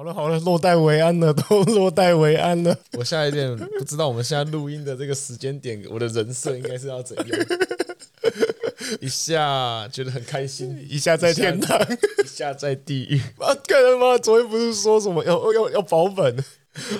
好了好了，落袋为安了，都落袋为安了。我现在有点不知道我们现在录音的这个时间点，我的人设应该是要怎样？一下觉得很开心，一下在天堂，一下在地狱。啊，干他妈？昨天不是说什么要要要保本？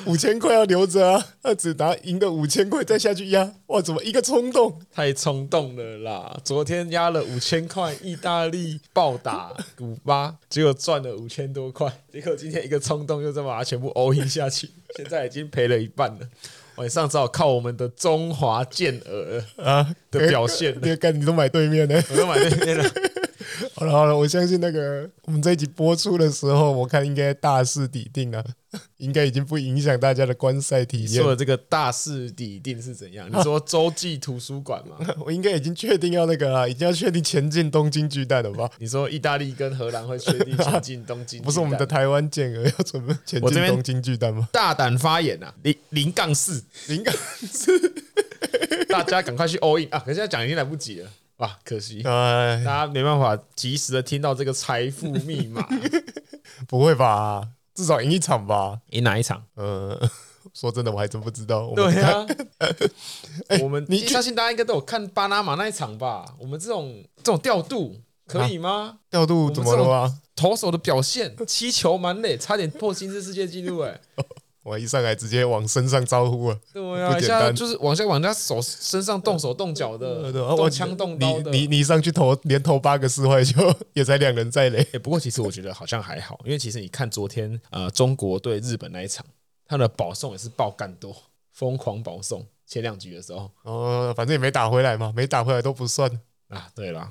五千块要留着啊！他只拿赢的五千块再下去压，哇！怎么一个冲动？太冲动了啦！昨天压了五千块，意大利暴打古巴，结果赚了五千多块。结果今天一个冲动，又再把它全部 all in 下去，现在已经赔了一半了。晚上只好靠我们的中华健儿啊的表现。那个干你都买对面的？我都买对面了。好了好了，我相信那个我们这一集播出的时候，我看应该大势已定了，应该已经不影响大家的观赛体验。说的这个大势已定是怎样？你 说洲际图书馆吗？我应该已经确定要那个了，已经要确定前进东京巨蛋了吧？你说意大利跟荷兰会确定前进东京？不是我们的台湾健儿要准备前进东京巨蛋吗？大胆发言啊！零零杠四，零杠四，大家赶快去 all in 啊！可是现在讲已经来不及了。哇，可惜，大家没办法及时的听到这个财富密码。不会吧？至少赢一场吧？赢哪一场？呃，说真的，我还真不知道。对啊，我们你相信大家应该都有看巴拿马那一场吧？我们这种这种调度可以吗？调度怎么了吗？投手的表现七球满垒，差点破新世世界纪录哎。我一上来直接往身上招呼啊！对啊，一下就是往下往人家手身上动手动脚的，动枪动刀的。你你你上去投连投八个四坏球，也才两人在垒。不过其实我觉得好像还好，因为其实你看昨天呃中国对日本那一场，他的保送也是爆干多，疯狂保送前两局的时候。哦，反正也没打回来嘛，没打回来都不算啊。对了，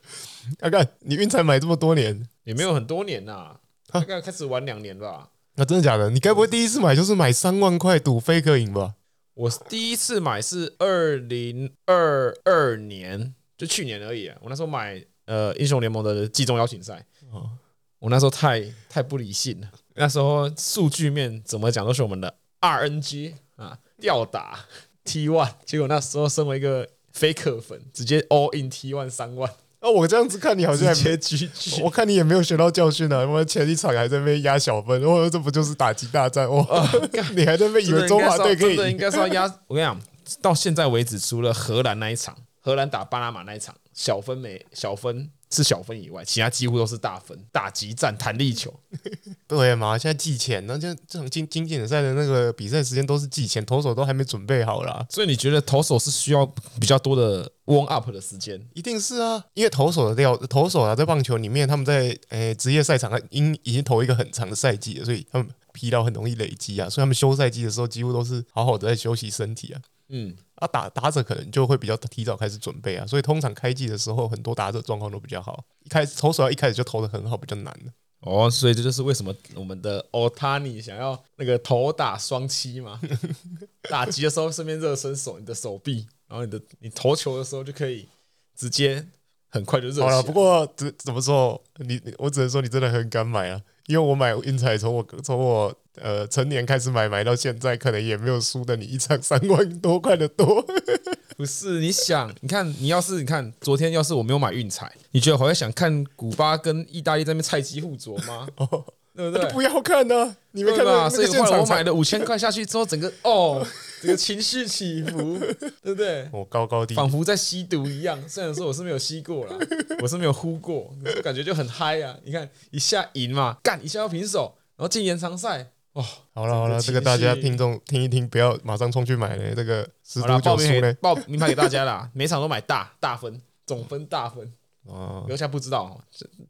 看看你运彩买这么多年，也没有很多年呐，大概开始玩两年吧。那、啊、真的假的？你该不会第一次买就是买三万块赌 Faker 赢吧？我第一次买是二零二二年，就去年而已啊。我那时候买呃英雄联盟的季中邀请赛，哦、我那时候太太不理性了。那时候数据面怎么讲都是我们的 RNG 啊吊打 T one，结果那时候身为一个 Faker 粉，直接 All in T one 三万。哦，我这样子看你好像结局，我看你也没有学到教训啊！我们前一场还在被压小分，我说这不就是打击大战？哦，你还在那边以为中华队可以？应该是要压。我跟你讲，到现在为止，除了荷兰那一场，荷兰打巴拿马那一场，小分没小分。是小分以外，其他几乎都是大分，打击战、弹力球，对嘛？现在季前，那这这种经经典赛的那个比赛时间都是季前，投手都还没准备好啦。所以你觉得投手是需要比较多的 warm up 的时间？一定是啊，因为投手的料，投手啊，在棒球里面，他们在诶职业赛场已已经投一个很长的赛季了，所以他们疲劳很容易累积啊，所以他们休赛季的时候，几乎都是好好的在休息身体啊。嗯。啊，打打者可能就会比较提早开始准备啊，所以通常开季的时候，很多打者状况都比较好。一开始投手要一开始就投的很好，比较难的。哦，所以这就是为什么我们的 Otani 想要那个投打双七嘛，打击的时候顺便热身手，你的手臂，然后你的你投球的时候就可以直接很快就热。好了，不过怎怎么说，你我只能说你真的很敢买啊，因为我买运彩从我从我。呃，成年开始买，买到现在，可能也没有输的你一场三万多块的多。不是，你想，你看，你要是你看昨天，要是我没有买运彩，你觉得我会想看古巴跟意大利在那边菜鸡互啄吗？哦，对不对？不要看呢、啊，你没看到？所以后来我买了五千块 下去之后，整个哦，这个情绪起伏，对不对？我高高低，仿佛在吸毒一样。虽然说我是没有吸过啦，我是没有呼过，感觉就很嗨啊！你看一下赢嘛，干一下要平手，然后进延长赛。哦，好了好了，这个大家听众听一听，不要马上冲去买嘞。这个十赌九输嘞，报名牌给大家啦，每场都买大大分，总分大分。哦，留下不知道，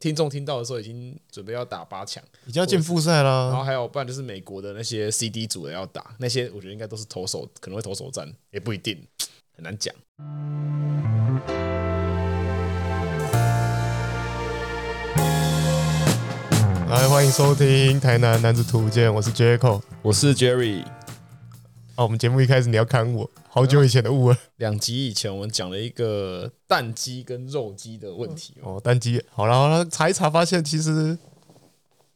听众听到的时候已经准备要打八强，已经要进复赛啦。然后还有，不然就是美国的那些 CD 组的要打，那些我觉得应该都是投手，可能会投手战，也不一定，很难讲。来，欢迎收听《台南男子图鉴》，我是 Jacko，我是 Jerry。哦，我们节目一开始你要看我，好久以前的物了。两集以前我们讲了一个蛋鸡跟肉鸡的问题哦。蛋鸡，好了好了，查一查发现其实，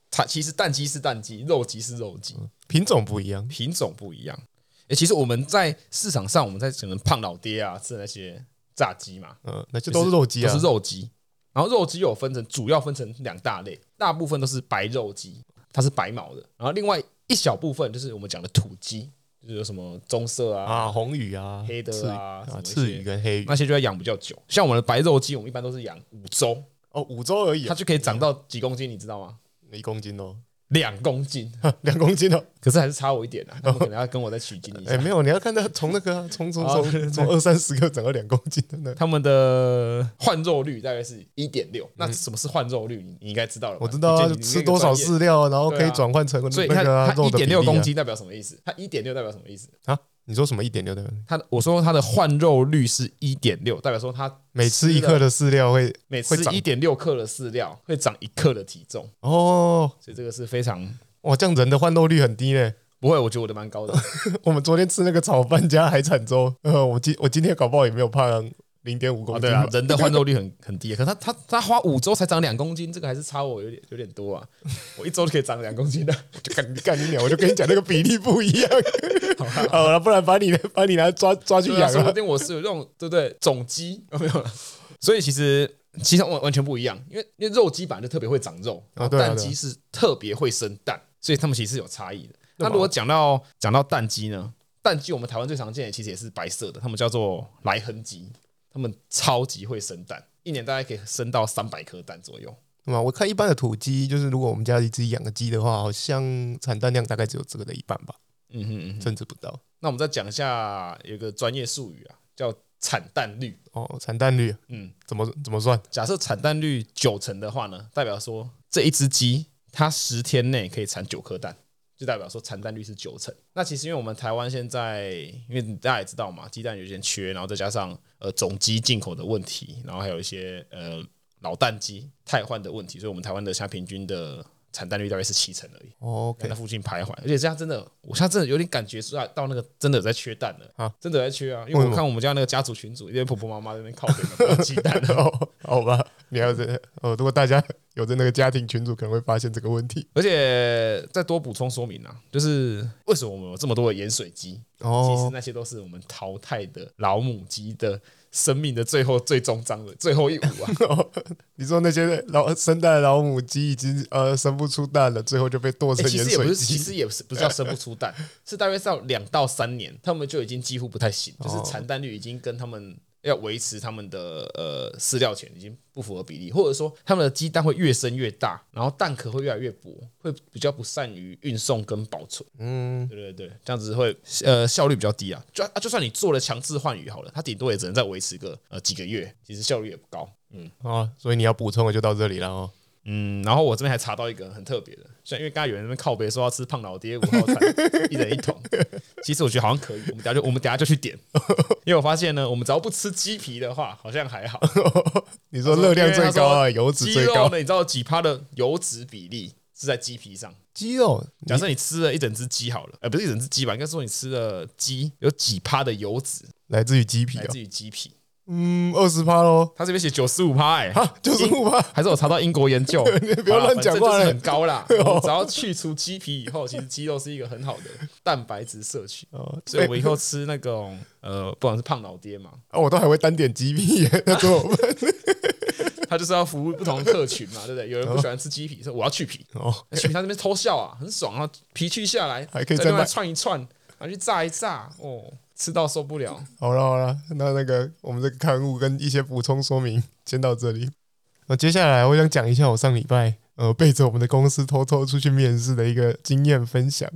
它其实蛋鸡是蛋鸡，肉鸡是肉鸡，品种不一样，品种不一样。哎，其实我们在市场上，我们在可能胖老爹啊吃的那些炸鸡嘛，嗯，那就都是肉鸡啊，都是肉鸡。然后肉鸡有分成，主要分成两大类，大部分都是白肉鸡，它是白毛的。然后另外一小部分就是我们讲的土鸡，就是有什么棕色啊、啊红羽啊、黑的啊、啊赤羽跟黑羽那些就要养比较久。像我们的白肉鸡，我们一般都是养五周哦，五周而已，它就可以长到几公斤，你知道吗？一公斤哦。两公斤，两公斤哦，可是还是差我一点啊。他们可能要跟我再取经一下。哎，没有，你要看到从那个从从从从二三十个涨到两公斤的，他们的换肉率大概是一点六。那什么是换肉率？你你应该知道了。我知道啊，吃多少饲料，然后可以转换成所以它它一点六公斤代表什么意思？它一点六代表什么意思啊？你说什么一点六的？他我说他的换肉率是一点六，代表说他每吃一克的饲料会每吃一点六克的饲料会长一克的体重哦，所以这个是非常。哇，这样人的换肉率很低呢？不会，我觉得我的蛮高的。我们昨天吃那个炒饭加海产粥，呃，我今我今天搞不好也没有胖零点五公斤。对啊，人的换肉率很很低，可是他他他花五周才长两公斤，这个还是差我有点有点多啊。我一周就可以长两公斤的，就干你干你鸟，我就跟你讲那个比例不一样。好了，不然把你把你拿抓抓去养啊。说不定我是有这种对不对？种鸡有没有？所以其实其实完完全不一样，因为因为肉鸡本来就特别会长肉，然后蛋鸡是特别会生蛋。所以他们其实是有差异的。那如果讲到讲到蛋鸡呢？蛋鸡我们台湾最常见的其实也是白色的，他们叫做莱亨鸡，他们超级会生蛋，一年大概可以生到三百颗蛋左右。对吗？我看一般的土鸡，就是如果我们家里自己养个鸡的话，好像产蛋量大概只有这个的一半吧。嗯哼嗯哼，甚至不到。那我们再讲一下，有个专业术语啊，叫产蛋率。哦，产蛋率，嗯，怎么怎么算？假设产蛋率九成的话呢，代表说这一只鸡。它十天内可以产九颗蛋，就代表说产蛋率是九成。那其实因为我们台湾现在，因为大家也知道嘛，鸡蛋有些缺，然后再加上呃总机进口的问题，然后还有一些呃老蛋鸡汰换的问题，所以我们台湾的虾平均的产蛋率大概是七成而已。哦，在那附近徘徊，而且这样真的，我现在真的有点感觉出来到那个真的有在缺蛋了啊，真的在缺啊，因为我看我们家那个家族群组，因为婆婆妈妈在那边靠边 鸡蛋哦，好吧，你要是哦，如果大家。有的那个家庭群组可能会发现这个问题，而且再多补充说明啊，就是为什么我们有这么多的盐水鸡？哦，其实那些都是我们淘汰的老母鸡的生命的最后最终章了最后一舞啊！哦、你说那些老生蛋老母鸡已经呃生不出蛋了，最后就被剁成？其实也不是，其实也不是，不是叫生不出蛋，是大约到两到三年，他们就已经几乎不太行，就是产蛋率已经跟他们。要维持他们的呃饲料钱已经不符合比例，或者说他们的鸡蛋会越生越大，然后蛋壳会越来越薄，会比较不善于运送跟保存。嗯，对对对，这样子会呃效率比较低啊。就啊，就算你做了强制换羽好了，它顶多也只能再维持个呃几个月，其实效率也不高。嗯，啊，所以你要补充的就到这里了哦。嗯，然后我这边还查到一个很特别的，像因为刚才有人在那边靠北说要吃胖老爹五号餐，一人一桶。其实我觉得好像可以，我们等下就我们等下就去点，因为我发现呢，我们只要不吃鸡皮的话，好像还好。你说热量最高啊，油脂最高。呢你知道几趴的油脂比例是在鸡皮上？鸡肉，假设你吃了一整只鸡好了，呃，不是一整只鸡吧？应该说你吃了鸡有几趴的油脂来自于鸡皮，来自于鸡皮。嗯，二十趴喽。他这边写九十五趴，哎，九十五趴，还是我查到英国研究？你 不要乱讲话，很高啦。只要去除鸡皮以后，其实鸡肉是一个很好的蛋白质摄取。哦，所以我以后吃那种呃，不管是胖老爹嘛，啊，我都还会单点鸡皮。那怎么办？他就是要服务不同客群嘛，对不对？有人不喜欢吃鸡皮，说我要去皮。哦，去皮他那边偷笑啊，很爽啊，皮去下来还可以再串一串，拿去炸一炸，哦。吃到受不了。好了好了，那那个我们这个刊物跟一些补充说明 先到这里。那接下来我想讲一下我上礼拜呃背着我们的公司偷偷出去面试的一个经验分享。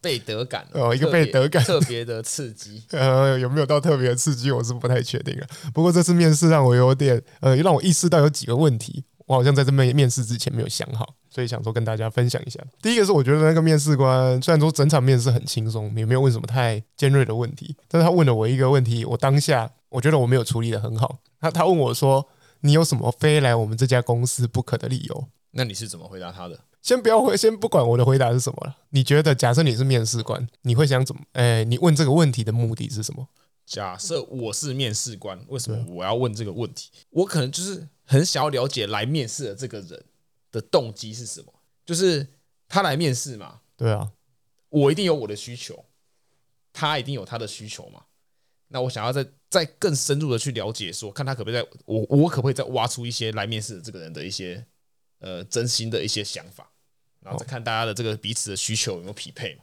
背德感哦，一个背德感，特别的刺激。呃，有没有到特别的刺激，我是不太确定了。不过这次面试让我有点呃，让我意识到有几个问题。我好像在这面面试之前没有想好，所以想说跟大家分享一下。第一个是我觉得那个面试官虽然说整场面试很轻松，也没有问什么太尖锐的问题，但是他问了我一个问题，我当下我觉得我没有处理的很好。他他问我说：“你有什么非来我们这家公司不可的理由？”那你是怎么回答他的？先不要回，先不管我的回答是什么了。你觉得，假设你是面试官，你会想怎么？哎，你问这个问题的目的是什么？假设我是面试官，为什么我要问这个问题？我可能就是。很想要了解来面试的这个人的动机是什么，就是他来面试嘛？对啊，我一定有我的需求，他一定有他的需求嘛？那我想要再再更深入的去了解说，说看他可不可以在我我可不可以再挖出一些来面试的这个人的一些呃真心的一些想法？然后再看大家的这个彼此的需求有没有匹配嘛。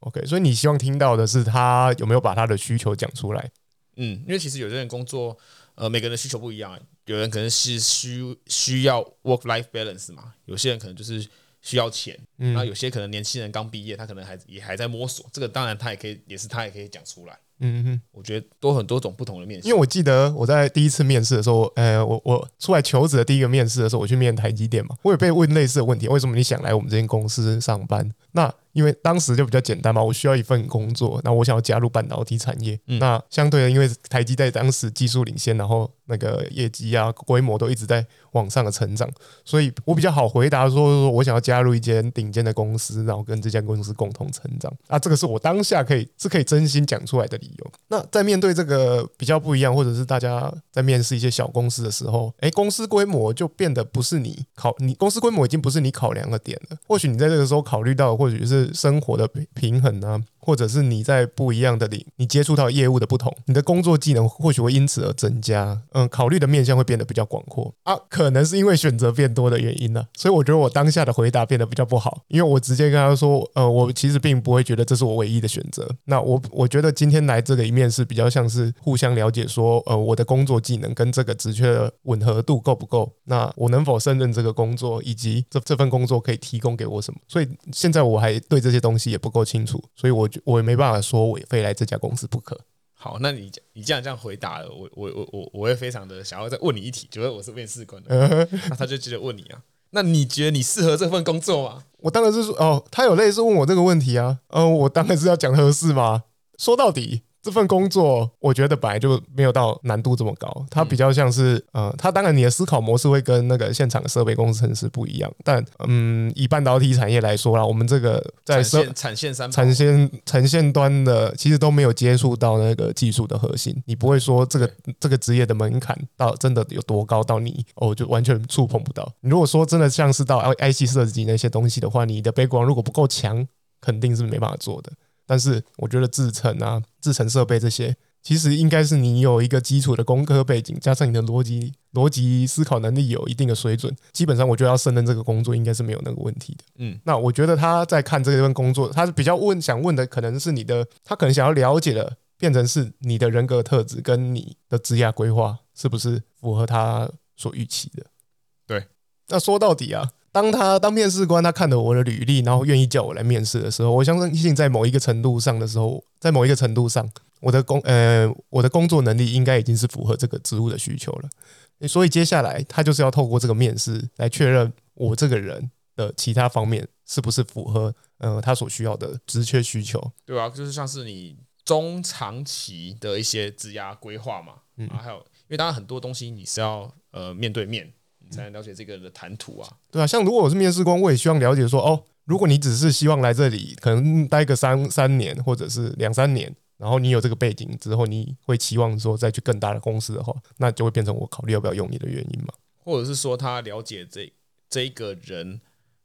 OK，所以你希望听到的是他有没有把他的需求讲出来？嗯，因为其实有些人工作，呃，每个人的需求不一样，有人可能是需需要 work life balance 嘛，有些人可能就是需要钱，嗯，然后有些可能年轻人刚毕业，他可能还也还在摸索，这个当然他也可以，也是他也可以讲出来。嗯哼，我觉得多很多种不同的面试。因为我记得我在第一次面试的时候，呃，我我出来求职的第一个面试的时候，我去面台积电嘛，我也被问类似的问题，为什么你想来我们这间公司上班？那因为当时就比较简单嘛，我需要一份工作，那我想要加入半导体产业。嗯、那相对的，因为台积在当时技术领先，然后那个业绩啊规模都一直在往上的成长，所以我比较好回答说，说我想要加入一间顶尖的公司，然后跟这家公司共同成长。啊，这个是我当下可以是可以真心讲出来的理由。那在面对这个比较不一样，或者是大家在面试一些小公司的时候，诶，公司规模就变得不是你考，你公司规模已经不是你考量的点了。或许你在这个时候考虑到，或许是。生活的平衡啊，或者是你在不一样的领，你接触到业务的不同，你的工作技能或许会因此而增加。嗯，考虑的面向会变得比较广阔啊，可能是因为选择变多的原因呢、所以我觉得我当下的回答变得比较不好，因为我直接跟他说，呃，我其实并不会觉得这是我唯一的选择。那我我觉得今天来这个一面试比较像是互相了解，说，呃，我的工作技能跟这个职缺的吻合度够不够？那我能否胜任这个工作，以及这这份工作可以提供给我什么？所以现在我还对。这些东西也不够清楚，所以我我也没办法说我非来这家公司不可。好，那你你这样这样回答了，我我我我我会非常的想要再问你一题，觉得我是面试官的，那他就接着问你啊，那你觉得你适合这份工作吗？我当然是说哦，他有类似问我这个问题啊，呃，我当然是要讲合适吗？说到底。这份工作，我觉得本来就没有到难度这么高，它比较像是，呃，它当然你的思考模式会跟那个现场的设备工程师不一样，但，嗯，以半导体产业来说啦，我们这个在产线产线三产线产线端的，其实都没有接触到那个技术的核心，你不会说这个这个职业的门槛到真的有多高，到你哦就完全触碰不到。你如果说真的像是到 IC 设计那些东西的话，你的 background 如果不够强，肯定是没办法做的。但是我觉得制程啊、制程设备这些，其实应该是你有一个基础的工科背景，加上你的逻辑、逻辑思考能力有一定的水准，基本上我觉得要胜任这个工作应该是没有那个问题的。嗯，那我觉得他在看这份工作，他是比较问想问的，可能是你的，他可能想要了解的，变成是你的人格特质跟你的职业规划是不是符合他所预期的。对，那说到底啊。当他当面试官，他看了我的履历，然后愿意叫我来面试的时候，我相信在某一个程度上的时候，在某一个程度上，我的工呃我的工作能力应该已经是符合这个职务的需求了。所以接下来他就是要透过这个面试来确认我这个人的其他方面是不是符合呃他所需要的职缺需求。对啊，就是像是你中长期的一些职涯规划嘛，嗯，还有因为当然很多东西你是要呃面对面。才能了解这个人的谈吐啊，对啊，像如果我是面试官，我也希望了解说，哦，如果你只是希望来这里，可能待个三三年或者是两三年，然后你有这个背景之后，你会期望说再去更大的公司的话，那就会变成我考虑要不要用你的原因嘛？或者是说他了解这这一个人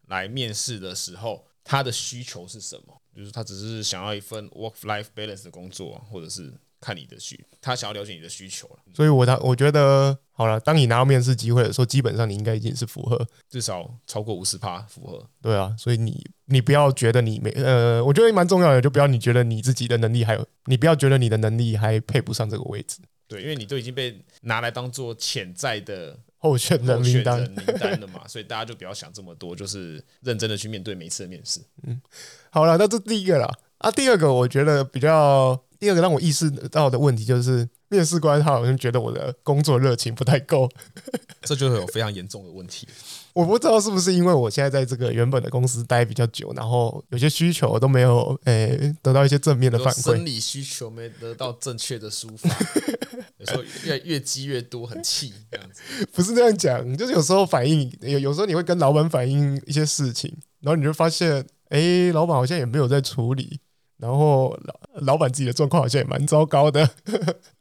来面试的时候，他的需求是什么？就是他只是想要一份 work life balance 的工作，或者是？看你的需，他想要了解你的需求了，所以我他我觉得好了，当你拿到面试机会的时候，基本上你应该已经是符合，至少超过五十趴符合。对啊，所以你你不要觉得你没呃，我觉得蛮重要的，就不要你觉得你自己的能力还有，你不要觉得你的能力还配不上这个位置。对，因为你都已经被拿来当做潜在的候选人名单名单了嘛，所以大家就不要想这么多，就是认真的去面对每一次的面试。嗯，好了，那这第一个了啊，第二个我觉得比较。第二个让我意识到的问题就是，面试官他好像觉得我的工作热情不太够，这就是有非常严重的问题。我不知道是不是因为我现在在这个原本的公司待比较久，然后有些需求都没有诶、欸、得到一些正面的反馈，生理需求没得到正确的抒发，有时候越越积越多，很气这样子。不是这样讲，就是有时候反映有有时候你会跟老板反映一些事情，然后你就发现，哎、欸，老板好像也没有在处理。然后老老板自己的状况好像也蛮糟糕的，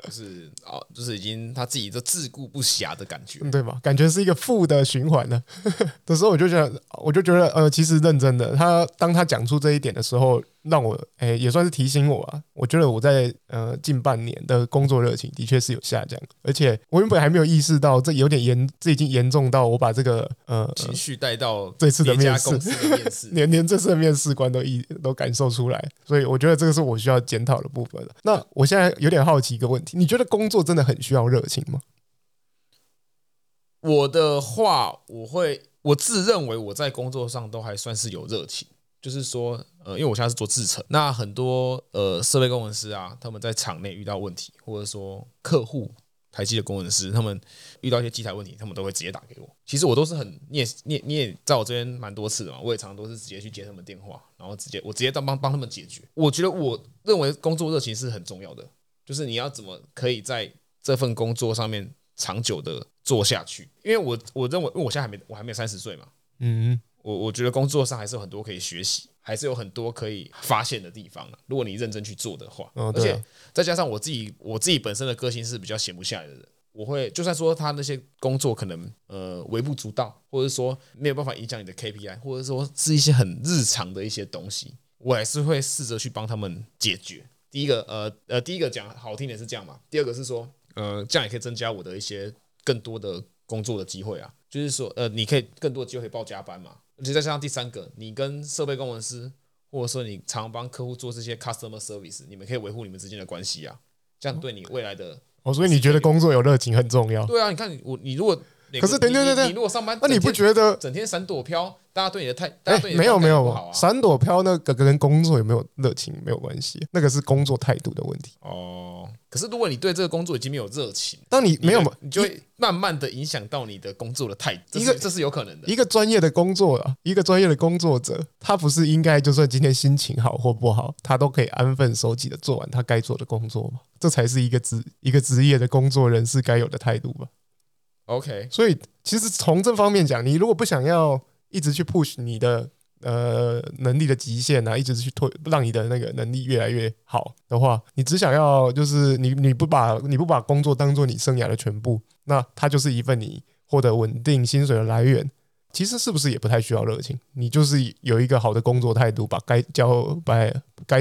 就是哦，就是已经他自己都自顾不暇的感觉，对吧？感觉是一个负的循环呢。的时候我就觉得，我就觉得，呃，其实认真的，他当他讲出这一点的时候。让我诶、欸、也算是提醒我啊，我觉得我在呃近半年的工作热情的确是有下降，而且我原本还没有意识到这有点严，这已经严重到我把这个呃情绪带到这次的面试，连连这次的面试官都一都感受出来，所以我觉得这个是我需要检讨的部分了。那我现在有点好奇一个问题，你觉得工作真的很需要热情吗？我的话，我会我自认为我在工作上都还算是有热情。就是说，呃，因为我现在是做制程，那很多呃设备工程师啊，他们在厂内遇到问题，或者说客户台积的工程师，他们遇到一些机台问题，他们都会直接打给我。其实我都是很，你也你也你也在我这边蛮多次的嘛，我也常常都是直接去接他们电话，然后直接我直接当帮帮他们解决。我觉得我认为工作热情是很重要的，就是你要怎么可以在这份工作上面长久的做下去。因为我我认为，因为我现在还没我还没有三十岁嘛，嗯。我我觉得工作上还是有很多可以学习，还是有很多可以发现的地方。如果你认真去做的话，而且再加上我自己，我自己本身的个性是比较闲不下来的人。我会就算说他那些工作可能呃微不足道，或者说没有办法影响你的 KPI，或者说是一些很日常的一些东西，我还是会试着去帮他们解决。第一个呃呃，第一个讲好听点是这样嘛，第二个是说呃这样也可以增加我的一些更多的工作的机会啊，就是说呃你可以更多的机会报加班嘛。而且再加上第三个，你跟设备工程师，或者说你常帮客户做这些 customer service，你们可以维护你们之间的关系啊，这样对你未来的哦，所以你觉得工作有热情很重要？对啊，你看我，你如果可是等等等等，你如果上班，那你不觉得整天闪躲飘？大家对你的态，大家对你的没有没有。闪躲飘那个跟工作有没有热情没有关系，那个是工作态度的问题。哦，可是如果你对这个工作已经没有热情，当你没有，你就会慢慢的影响到你的工作的态度。一个这是有可能的。一个专业的工作啊，一个专业的工作者，他不是应该就算今天心情好或不好，他都可以安分守己的做完他该做的工作吗？这才是一个职一个职业的工作人士该有的态度吧。OK，所以其实从这方面讲，你如果不想要一直去 push 你的呃能力的极限啊，一直去推让你的那个能力越来越好的话，你只想要就是你你不把你不把工作当做你生涯的全部，那它就是一份你获得稳定薪水的来源。其实是不是也不太需要热情？你就是有一个好的工作态度，把该交把该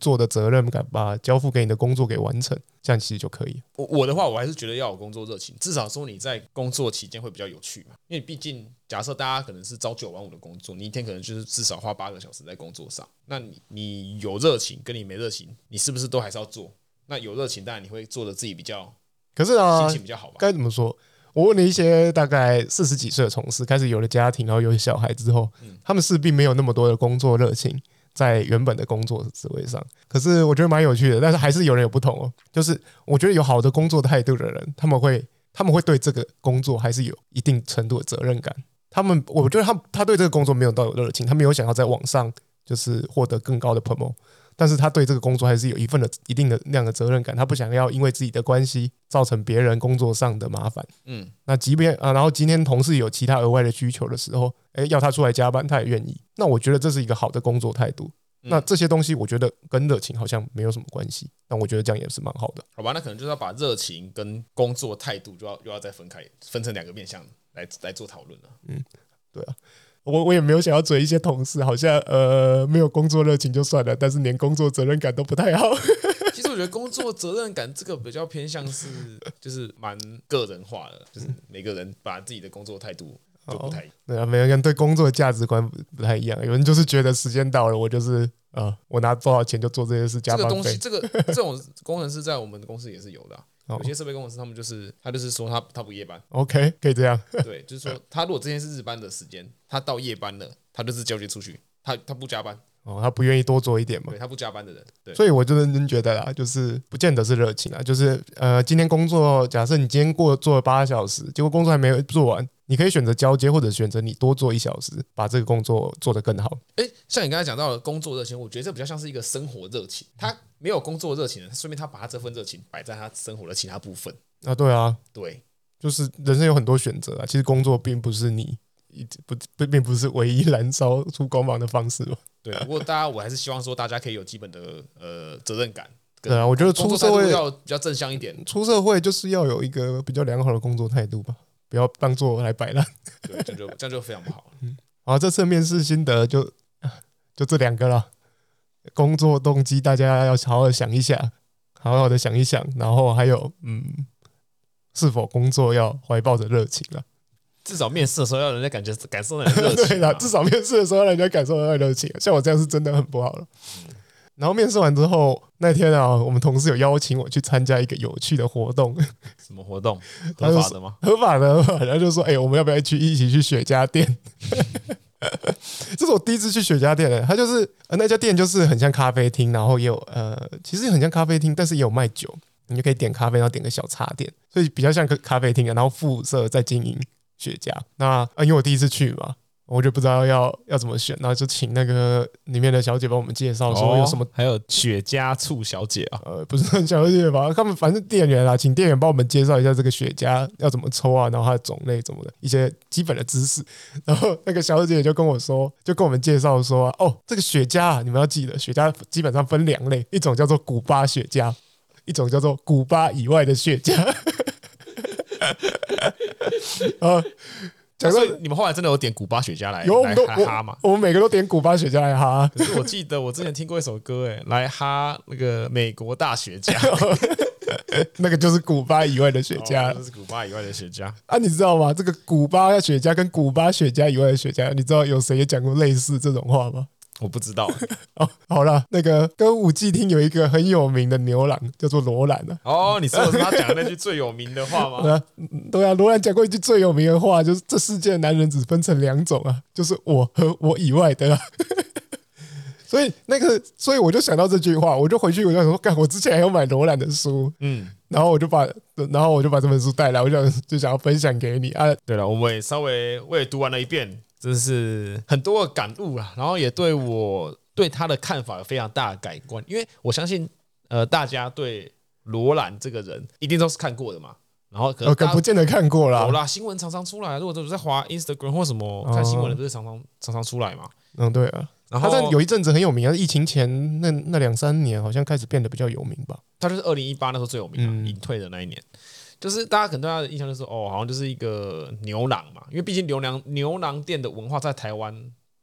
做的责任感，把交付给你的工作给完成，这样其实就可以。我我的话，我还是觉得要有工作热情，至少说你在工作期间会比较有趣嘛。因为毕竟假设大家可能是朝九晚五的工作，你一天可能就是至少花八个小时在工作上。那你你有热情，跟你没热情，你是不是都还是要做？那有热情，当然你会做的自己比较，可是啊，心情比较好吧？该怎么说？我问了一些大概四十几岁的同事，开始有了家庭，然后有小孩之后，他们势必没有那么多的工作热情在原本的工作职位上。可是我觉得蛮有趣的，但是还是有人有不同哦。就是我觉得有好的工作态度的人，他们会他们会对这个工作还是有一定程度的责任感。他们我觉得他他对这个工作没有到有热情，他没有想要在网上就是获得更高的 promote。但是他对这个工作还是有一份的一定的那样的责任感，他不想要因为自己的关系造成别人工作上的麻烦。嗯，那即便啊，然后今天同事有其他额外的需求的时候，诶，要他出来加班，他也愿意。那我觉得这是一个好的工作态度。那这些东西我觉得跟热情好像没有什么关系，但我觉得这样也是蛮好的。好吧，那可能就是要把热情跟工作态度就要又要再分开，分成两个面向来来做讨论了。嗯，对啊。我我也没有想要追一些同事，好像呃没有工作热情就算了，但是连工作责任感都不太好。其实我觉得工作责任感这个比较偏向是就是蛮个人化的，就是每个人把自己的工作态度就不太一样。对啊，每个人对工作的价值观不太一样。有人就是觉得时间到了，我就是啊、呃，我拿多少钱就做这些事，加班费。这个东西，这个这种工程师在我们的公司也是有的、啊。有些设备工程师，他们就是他就是说他他不夜班，OK，可以这样。对，就是说 他如果之前是日班的时间，他到夜班了，他就是交接出去，他他不加班。哦，他不愿意多做一点嘛？对，他不加班的人，对，所以我就认真觉得啦，就是不见得是热情啊，就是呃，今天工作，假设你今天过做了八个小时，结果工作还没有做完，你可以选择交接，或者选择你多做一小时，把这个工作做得更好。诶，像你刚才讲到的工作热情，我觉得这比较像是一个生活热情。他没有工作热情的，顺便他把他这份热情摆在他生活的其他部分啊。对啊，对，就是人生有很多选择啊。其实工作并不是你一不不并不是唯一燃烧出光芒的方式嘛。对，不过大家我还是希望说，大家可以有基本的呃责任感，对啊，我觉得出社会要比较正向一点，出社会就是要有一个比较良好的工作态度吧，不要当做来摆烂。对，这样就这样就非常不好。嗯，好，这次面试心得就 就这两个了。工作动机大家要好好想一想，好好的想一想，然后还有嗯，是否工作要怀抱着热情了。至少面试的时候要人家感觉感受到热情。对啦，至少面试的时候让人家感受到热情。像我这样是真的很不好了。然后面试完之后那天啊，我们同事有邀请我去参加一个有趣的活动。什么活动？合法的吗？合法的。然后就说：“哎、欸，我们要不要去一起去雪茄店？” 这是我第一次去雪茄店的。他就是那家店就是很像咖啡厅，然后也有呃，其实很像咖啡厅，但是也有卖酒，你就可以点咖啡，然后点个小茶点，所以比较像个咖啡厅啊。然后附设在经营。雪茄，那啊，因为我第一次去嘛，我就不知道要要怎么选，然后就请那个里面的小姐帮我们介绍说有什么，还有雪茄醋小姐啊，呃，不是很小姐吧？他们反正店员啊，请店员帮我们介绍一下这个雪茄要怎么抽啊，然后它的种类怎么的一些基本的知识。然后那个小姐就跟我说，就跟我们介绍说，哦，这个雪茄啊，你们要记得，雪茄基本上分两类，一种叫做古巴雪茄，一种叫做古巴以外的雪茄。啊，假设你们后来真的有点古巴雪茄来有我们都来哈嘛？我们每个都点古巴雪茄来哈。可是我记得我之前听过一首歌，哎，来哈那个美国大雪茄，那个就是古巴以外的雪茄，就是古巴以外的雪茄啊，你知道吗？这个古巴雪茄跟古巴雪茄以外的雪茄，你知道有谁也讲过类似这种话吗？我不知道 哦，好了，那个歌舞伎町有一个很有名的牛郎，叫做罗兰啊。哦，你说的是他讲的那句最有名的话吗？对 啊，对啊，罗兰讲过一句最有名的话，就是这世界的男人只分成两种啊，就是我和我以外的啊。所以那个，所以我就想到这句话，我就回去我就想说，干，我之前还有买罗兰的书，嗯，然后我就把，然后我就把这本书带来，我想就想要分享给你啊。对了，我们也稍微我也读完了一遍。真是很多的感悟啊，然后也对我对他的看法有非常大的改观，因为我相信，呃，大家对罗兰这个人一定都是看过的嘛，然后可能可不见得看过啦，有啦，新闻常常出来，如果都是在滑 Instagram 或什么看新闻的，不是常常常常出来嘛？嗯，对啊，然后他在有一阵子很有名啊，疫情前那那两三年好像开始变得比较有名吧，他就是二零一八那时候最有名啊，隐退的那一年。就是大家可能对他的印象就是哦，好像就是一个牛郎嘛，因为毕竟牛郎牛郎店的文化在台湾，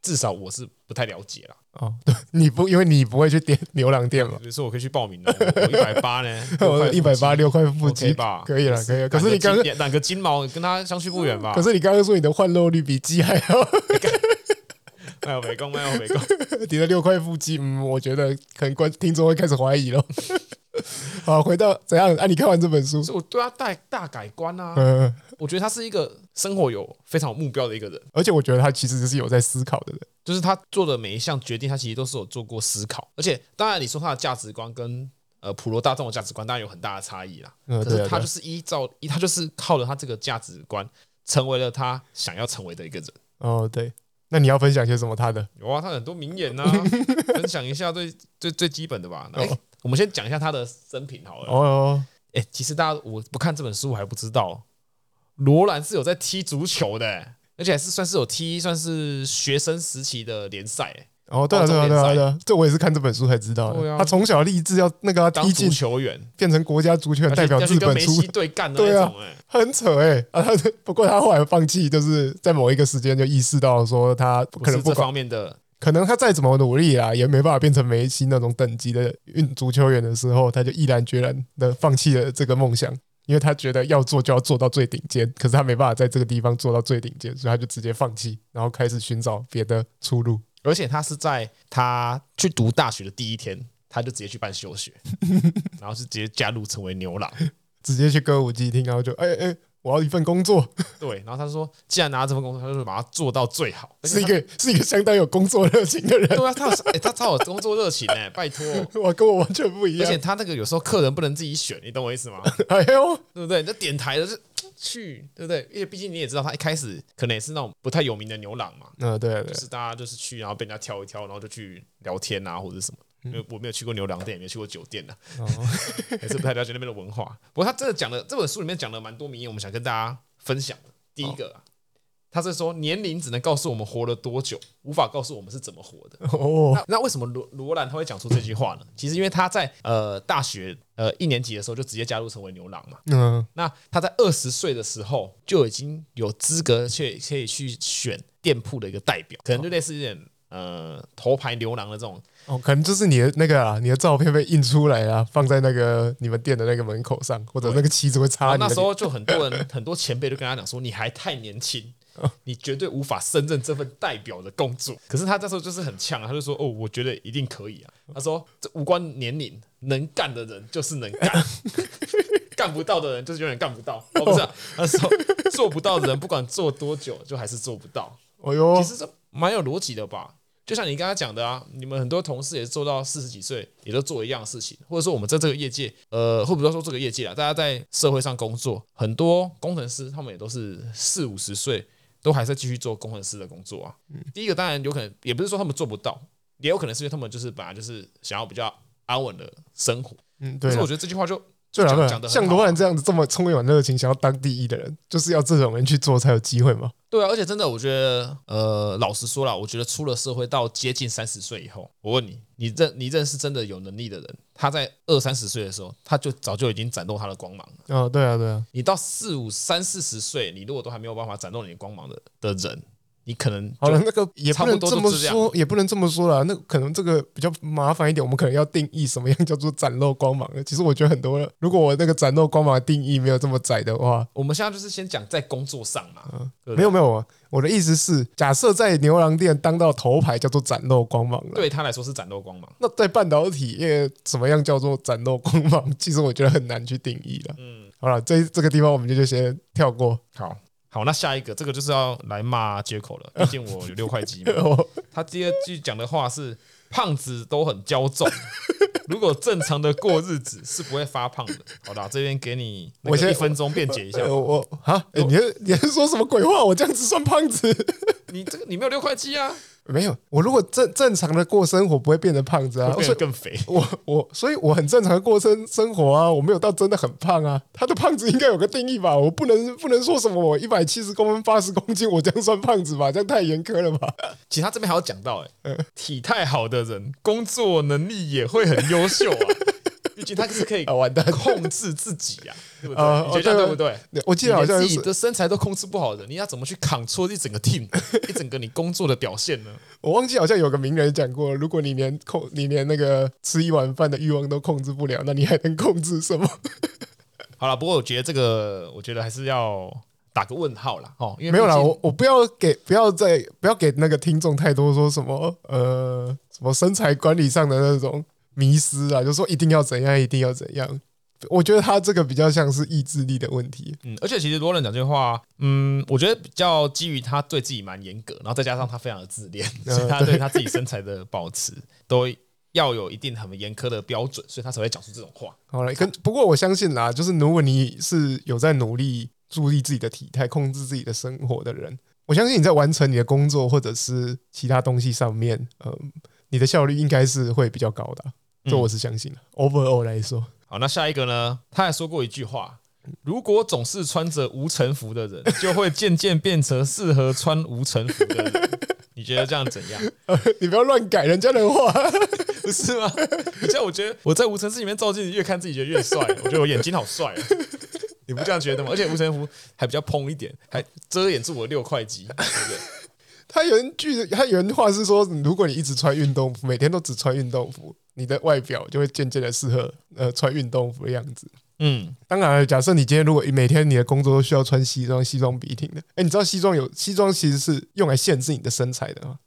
至少我是不太了解啦。哦，对，你不因为你不会去点牛郎店嘛？比如说我可以去报名的，我一百八呢，一百八六块腹肌吧，可以了，可以了。可是你刚刚染个金毛跟他相去不远吧？可是你刚刚说你的换肉率比鸡还要，没有没功，没有没功，你的六块腹肌，嗯，我觉得可能观听众会开始怀疑了。好，回到怎样？哎、啊，你看完这本书，是我对他大大改观啊！嗯，我觉得他是一个生活有非常有目标的一个人，而且我觉得他其实是有在思考的人，就是他做的每一项决定，他其实都是有做过思考。而且，当然你说他的价值观跟呃普罗大众的价值观当然有很大的差异啦。可是他就是依照依他就是靠着他这个价值观，成为了他想要成为的一个人。哦，对，那你要分享些什么？他的有啊，他很多名言啊，分享一下最最最基本的吧。哦我们先讲一下他的生平好了。哦，哎，其实大家我不看这本书我还不知道，罗兰是有在踢足球的，而且还是算是有踢，算是学生时期的联赛。哦，对啊，对啊，对啊，对啊，这我也是看这本书才知道的。他从小立志要那个踢进球员，变成国家足球代表日本出对干的那种，哎，很扯哎。啊，他不过他后来放弃，就是在某一个时间就意识到说他可能不这方面的。可能他再怎么努力啊，也没办法变成梅西那种等级的运足球员的时候，他就毅然决然的放弃了这个梦想，因为他觉得要做就要做到最顶尖，可是他没办法在这个地方做到最顶尖，所以他就直接放弃，然后开始寻找别的出路。而且他是在他去读大学的第一天，他就直接去办休学，然后是直接加入成为牛郎，直接去歌舞伎厅，然后就哎哎。欸我要一份工作，对，然后他说，既然拿这份工作，他就把它做到最好，是一个是一个相当有工作热情的人。对啊，他有哎、欸，他超有工作热情哎，拜托，我，跟我完全不一样。而且他那个有时候客人不能自己选，你懂我意思吗？哎呦，对不对？那点台的是去，对不对？因为毕竟你也知道，他一开始可能也是那种不太有名的牛郎嘛。嗯，对对，就是大家就是去，然后被人家挑一挑，然后就去聊天啊，或者什么。因为我没有去过牛郎店，也没有去过酒店呢，还是不太了解那边的文化。不过他真的讲的这本书里面讲了蛮多名言，我们想跟大家分享的。第一个，他是说年龄只能告诉我们活了多久，无法告诉我们是怎么活的。哦，那那为什么罗罗兰他会讲出这句话呢？其实因为他在呃大学呃一年级的时候就直接加入成为牛郎嘛。嗯，那他在二十岁的时候就已经有资格去可以去选店铺的一个代表，可能就类似一点呃头牌牛郎的这种。哦，可能就是你的那个啊，你的照片被印出来啊，放在那个你们店的那个门口上，或者那个旗子会插。那时候就很多人 很多前辈都跟他讲说，你还太年轻。你绝对无法胜任这份代表的工作。可是他这时候就是很呛，他就说：“哦，我觉得一定可以啊。”他说：“这无关年龄，能干的人就是能干，干不到的人就是永远干不到。”哦，不是，他说做不到的人，不管做多久，就还是做不到。哦哟，其实这蛮有逻辑的吧？就像你刚刚讲的啊，你们很多同事也做到四十几岁，也都做一样的事情，或者说我们在这个业界，呃，或者说这个业界啊，大家在社会上工作，很多工程师他们也都是四五十岁。都还在继续做工程师的工作啊。第一个当然有可能，也不是说他们做不到，也有可能是因为他们就是本来就是想要比较安稳的生活。嗯，对。可是我觉得这句话就最好讲的像罗兰这样子这么充满热情，想要当第一的人，就是要这种人去做才有机会嘛。对啊，而且真的，我觉得，呃，老实说了，我觉得出了社会到接近三十岁以后，我问你，你认你认识真的有能力的人，他在二三十岁的时候，他就早就已经展露他的光芒了。哦，对啊，对啊。你到四五三四十岁，你如果都还没有办法展露你的光芒的的人。你可能好了，那个也不能这么说，也不能这么说啦。那可能这个比较麻烦一点，我们可能要定义什么样叫做展露光芒。其实我觉得很多人，如果我那个展露光芒的定义没有这么窄的话，我们现在就是先讲在工作上嘛。嗯，没有没有啊，我的意思是，假设在牛郎店当到头牌叫做展露光芒了，对他来说是展露光芒。那在半导体业什么样叫做展露光芒？其实我觉得很难去定义了。嗯，好了，这这个地方我们就就先跳过。好。好，那下一个这个就是要来骂接口了。毕竟我有六块肌嘛。他第二句讲的话是：胖子都很骄纵，如果正常的过日子是不会发胖的。好啦，这边给你我先一分钟辩解一下。我啊，你你是说什么鬼话？我这样子算胖子？你这个你没有六块肌啊？没有，我如果正正常的过生活，不会变成胖子啊，会变得更肥。我我所以我很正常的过生生活啊，我没有到真的很胖啊。他的胖子应该有个定义吧？我不能不能说什么我一百七十公分八十公斤，我这样算胖子吧？这样太严苛了吧？其实他这边还要讲到、欸，哎，体态好的人工作能力也会很优秀啊。毕竟他是可以控制自己呀、啊，对不对？呃、你觉得对不对？我记得好像自己的身材都控制不好的，你要怎么去 control 一整个 team，一整个你工作的表现呢？我忘记好像有个名人讲过，如果你连控，你连那个吃一碗饭的欲望都控制不了，那你还能控制什么？好了，不过我觉得这个，我觉得还是要打个问号了哦，因为没有啦，我我不要给，不要再不要给那个听众太多说什么呃什么身材管理上的那种。迷失啊，就说一定要怎样，一定要怎样。我觉得他这个比较像是意志力的问题。嗯，而且其实罗伦讲这句话，嗯，我觉得比较基于他对自己蛮严格，然后再加上他非常的自恋，所以他对他自己身材的保持都要有一定很严苛的标准，所以他才会讲出这种话。好了，跟不过我相信啦，就是如果你是有在努力注意自己的体态、控制自己的生活的人，我相信你在完成你的工作或者是其他东西上面，嗯，你的效率应该是会比较高的。这我是相信的。嗯、Overall 来说，好，那下一个呢？他还说过一句话：如果总是穿着无尘服的人，就会渐渐变成适合穿无尘服的人。你觉得这样怎样？你不要乱改人家的话，不 是吗？你这样我觉得我在无尘室里面照镜子，越看自己觉得越帅。我觉得我眼睛好帅啊！你不这样觉得吗？而且无尘服还比较蓬一点，还遮掩住我六块肌，对不对？他原句，他原话是说，如果你一直穿运动服，每天都只穿运动服，你的外表就会渐渐的适合呃穿运动服的样子。嗯，当然了，假设你今天如果每天你的工作都需要穿西装，西装笔挺的，哎、欸，你知道西装有西装其实是用来限制你的身材的吗？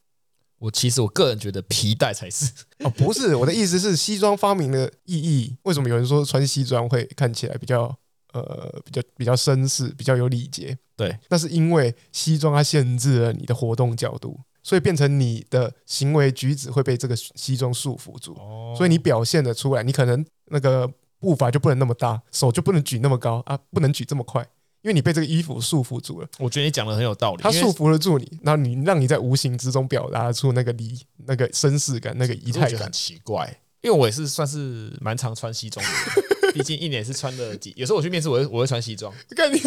我其实我个人觉得皮带才是 哦，不是，我的意思是西装发明的意义，为什么有人说穿西装会看起来比较？呃，比较比较绅士，比较有礼节，对。那是因为西装它限制了你的活动角度，所以变成你的行为举止会被这个西装束缚住，哦、所以你表现的出来，你可能那个步伐就不能那么大，手就不能举那么高啊，不能举这么快，因为你被这个衣服束缚住了。我觉得你讲的很有道理，它束缚了住你，然后你让你在无形之中表达出那个礼、那个绅士感、那个仪态感。很奇怪，因为我也是算是蛮常穿西装的。毕竟一年是穿的几，有时候我去面试，我会我会穿西装。你看你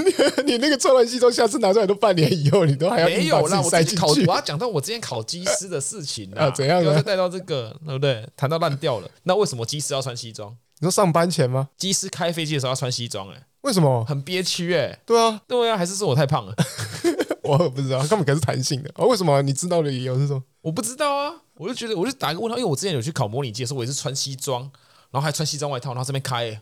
你那个穿完西装，下次拿出来都半年以后，你都还要没有啦。我考，我要讲到我之前考机师的事 情啊，怎样？要再带到这个，对不对？谈到烂掉了。那为什么机师要穿西装？你说上班前吗？机师开飞机的时候要穿西装，哎，为什么？很憋屈，哎，对啊，对啊，还是说我太胖了？我不知道，根本可是弹性的啊。为什么？你知道的理由是什么？我不知道啊，我就觉得，我就打一个问号，因为我之前有去考模拟机的时候，我也是穿西装，然后还穿西装外套，然后这边开，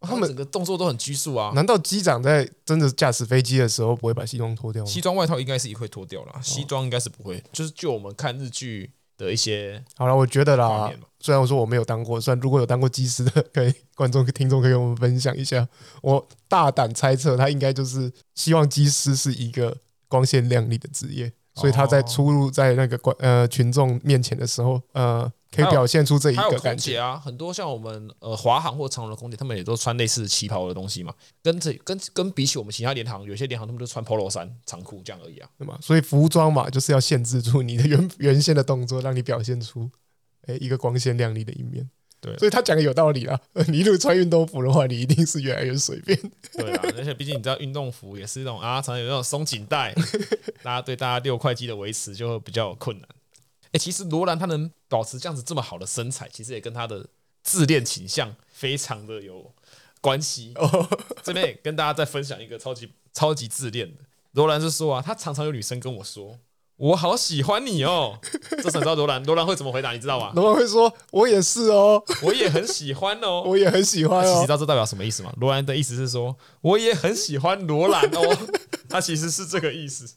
他们整个动作都很拘束啊。难道机长在真的驾驶飞机的时候不会把西装脱掉吗？西装外套应该是也会脱掉了，西装应该是不会。就是就我们看日剧的一些，好了，我觉得啦，虽然我说我没有当过，虽然如果有当过机师的，可以观众、听众可以跟我们分享一下。我大胆猜测，他应该就是希望机师是一个。光鲜亮丽的职业，所以他在出入在那个观呃群众面前的时候，呃，可以表现出这一个感觉啊。很多像我们呃华航或长荣的空姐，他们也都穿类似旗袍的东西嘛。跟这跟跟比起我们其他联航，有些联航他们都穿 polo 衫、长裤这样而已啊，对吗？所以服装嘛，就是要限制住你的原 原先的动作，让你表现出诶一个光鲜亮丽的一面。对，所以他讲的有道理啊。你如果穿运动服的话，你一定是越来越随便。对啊，而且毕竟你知道，运动服也是那种啊，常常有那种松紧带，大家对大家六块肌的维持就会比较有困难。哎，其实罗兰他能保持这样子这么好的身材，其实也跟他的自恋倾向非常的有关系。哦，这边也跟大家再分享一个超级超级自恋的罗兰是说啊，他常常有女生跟我说。我好喜欢你哦！这想知道罗兰，罗兰会怎么回答？你知道吗？罗兰会说：“我也是哦，我也很喜欢哦，我也很喜欢哦。”其实知道这代表什么意思吗？罗兰的意思是说：“我也很喜欢罗兰哦。”他其实是这个意思。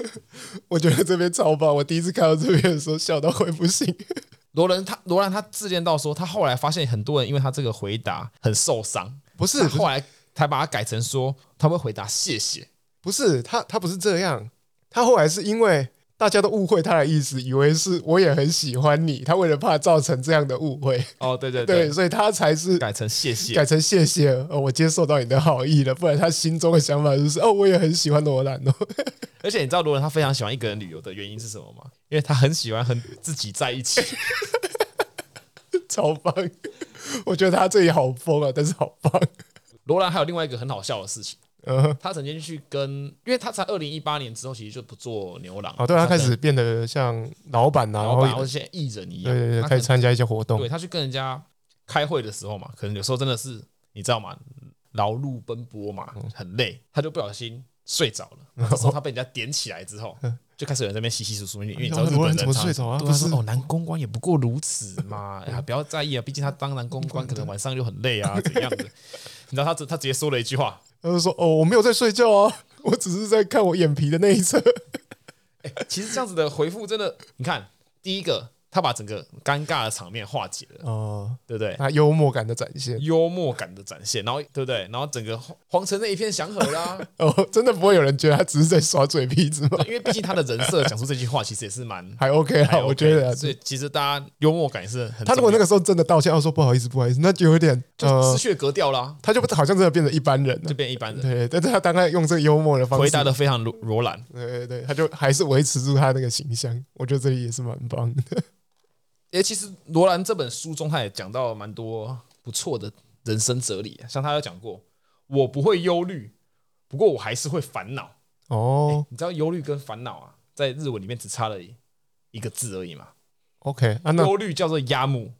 我觉得这边超棒！我第一次看到这边的时候，笑到会不行。罗兰他罗兰他自恋到说，他后来发现很多人因为他这个回答很受伤。不是，后来才把它改成说他会回答谢谢。不是他，他不是这样。他后来是因为。大家都误会他的意思，以为是我也很喜欢你。他为了怕造成这样的误会，哦，对对 对，对，所以他才是改成谢谢，改成谢谢。哦，我接受到你的好意了。不然他心中的想法就是哦，我也很喜欢罗兰哦。而且你知道罗兰他非常喜欢一个人旅游的原因是什么吗？因为他很喜欢和自己在一起，超棒。我觉得他这里好疯啊，但是好棒。罗兰还有另外一个很好笑的事情。嗯，他曾经去跟，因为他才二零一八年之后，其实就不做牛郎。哦，对，他开始变得像老板呐，老板或者现在艺人一样，对对对，开始参加一些活动。对，他去跟人家开会的时候嘛，可能有时候真的是你知道吗？劳碌奔波嘛，很累，他就不小心睡着了。这时候他被人家点起来之后，就开始有人在那边稀稀疏疏，因为你知道日本人怎么睡着啊？他说哦，男公关也不过如此嘛，哎呀，不要在意啊，毕竟他当男公关 可能晚上就很累啊，怎样的？你知道他他直接说了一句话。他就说：“哦，我没有在睡觉啊，我只是在看我眼皮的那一侧。欸”其实这样子的回复真的，你看，第一个。他把整个尴尬的场面化解了，哦，对不对？他幽默感的展现，幽默感的展现，然后对不对？然后整个皇城那一片祥和啦。哦，真的不会有人觉得他只是在耍嘴皮子吗？因为毕竟他的人设讲出这句话，其实也是蛮还 OK 啊，我觉得。所以其实大家幽默感也是很。他如果那个时候真的道歉，要说不好意思，不好意思，那就有点就失去格调了。他就好像真的变成一般人了，就变一般人。对，但是他大概用这个幽默的方式回答的非常罗罗兰，对对对，他就还是维持住他那个形象。我觉得这里也是蛮棒的。诶，其实罗兰这本书中，他也讲到了蛮多不错的人生哲理。像他有讲过，我不会忧虑，不过我还是会烦恼。哦，你知道忧虑跟烦恼啊，在日文里面只差了一个字而已嘛？OK，忧虑叫做压木，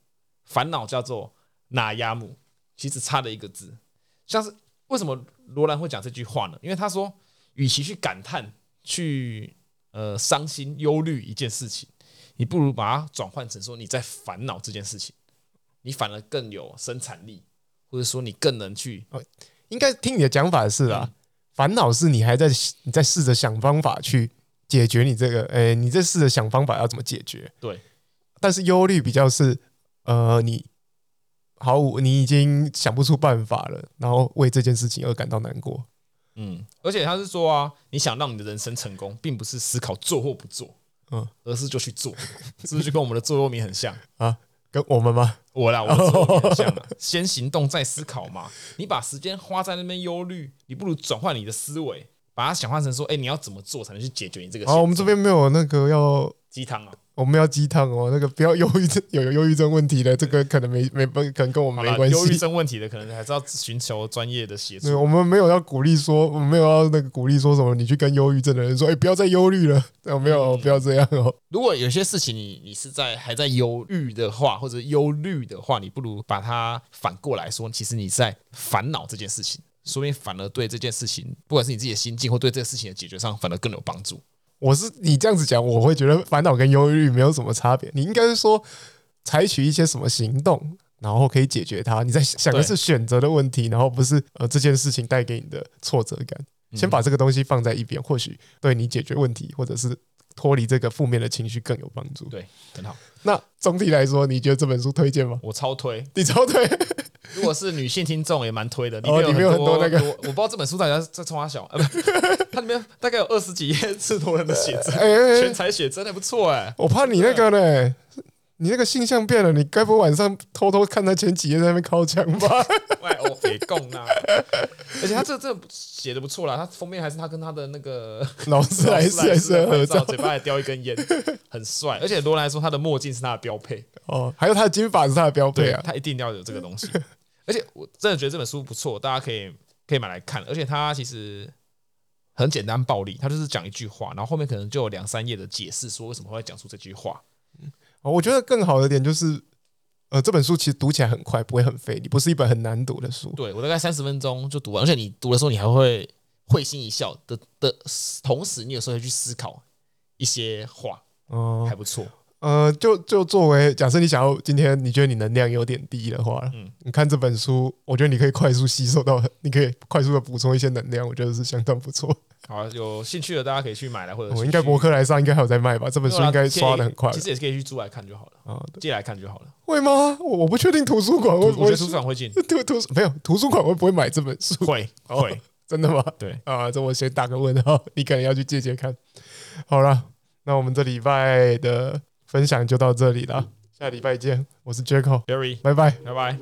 烦恼叫做那压木，其实差了一个字。像是为什么罗兰会讲这句话呢？因为他说，与其去感叹、去呃伤心、忧虑一件事情。你不如把它转换成说你在烦恼这件事情，你反而更有生产力，或者说你更能去。哦，应该听你的讲法是啊，烦恼是你还在你在试着想方法去解决你这个，诶，你在试着想方法要怎么解决？对。但是忧虑比较是，呃，你毫无你已经想不出办法了，然后为这件事情而感到难过。嗯，而且他是说啊，你想让你的人生成功，并不是思考做或不做。嗯，而是就去做，是不是就跟我们的座右铭很像啊？跟我们吗？我啦，我的座右铭很像嘛。先行动再思考嘛。你把时间花在那边忧虑，你不如转换你的思维，把它想换成说，哎，你要怎么做才能去解决你这个？好，我们这边没有那个要鸡汤啊。我们要鸡汤哦，那个不要忧郁症，有忧郁症问题的，这个可能没没可能跟我们没关系。忧郁症问题的，可能还是要寻求专业的协助。我们没有要鼓励说，我们没有要那个鼓励说什么，你去跟忧郁症的人说，哎，不要再忧虑了。有没有，不要这样哦。如果有些事情你你是在还在忧郁的话，或者忧虑的话，你不如把它反过来说，其实你在烦恼这件事情，说明反而对这件事情，不管是你自己的心境或对这个事情的解决上，反而更有帮助。我是你这样子讲，我会觉得烦恼跟忧郁没有什么差别。你应该是说采取一些什么行动，然后可以解决它。你在想的是选择的问题，然后不是呃这件事情带给你的挫折感。先把这个东西放在一边，或许对你解决问题或者是脱离这个负面的情绪更有帮助。对，很好。那总体来说，你觉得这本书推荐吗？我超推，你超推。如果是女性听众，也蛮推的。里面有很多那个，我不知道这本书大家在冲三小，呃，不，它里面大概有二十几页赤裸人的写真，全彩写真的不错哎。我怕你那个呢，你那个性向变了，你该不会晚上偷偷看他前几页在那边靠墙吧？喂，我别供啊！而且他这这写的不错啦，他封面还是他跟他的那个劳斯莱斯还是合照，嘴巴还叼一根烟，很帅。而且罗兰来说，他的墨镜是他的标配哦，还有他的金发是他的标配啊，他一定要有这个东西。而且我真的觉得这本书不错，大家可以可以买来看。而且它其实很简单暴力，它就是讲一句话，然后后面可能就有两三页的解释，说为什么会讲出这句话。嗯，我觉得更好的点就是，呃，这本书其实读起来很快，不会很费力，不是一本很难读的书。对，我大概三十分钟就读完，而且你读的时候你还会会心一笑的的同时，你有时候会去思考一些话，哦，还不错。呃，就就作为假设，你想要今天你觉得你能量有点低的话，嗯，你看这本书，我觉得你可以快速吸收到，你可以快速的补充一些能量，我觉得是相当不错。好，有兴趣的大家可以去买来，或者我应该博客来上应该还有在卖吧？这本书应该刷的很快，其实也是可以去租来看就好了啊，借来看就好了。会吗？我我不确定图书馆会，我觉得图书馆会进，图图没有图书馆会不会买这本书？会会真的吗？对啊，这我先打个问号，你可能要去借借看。好了，那我们这礼拜的。分享就到这里了，下礼拜见。我是杰克，Jerry，拜。拜，拜。拜。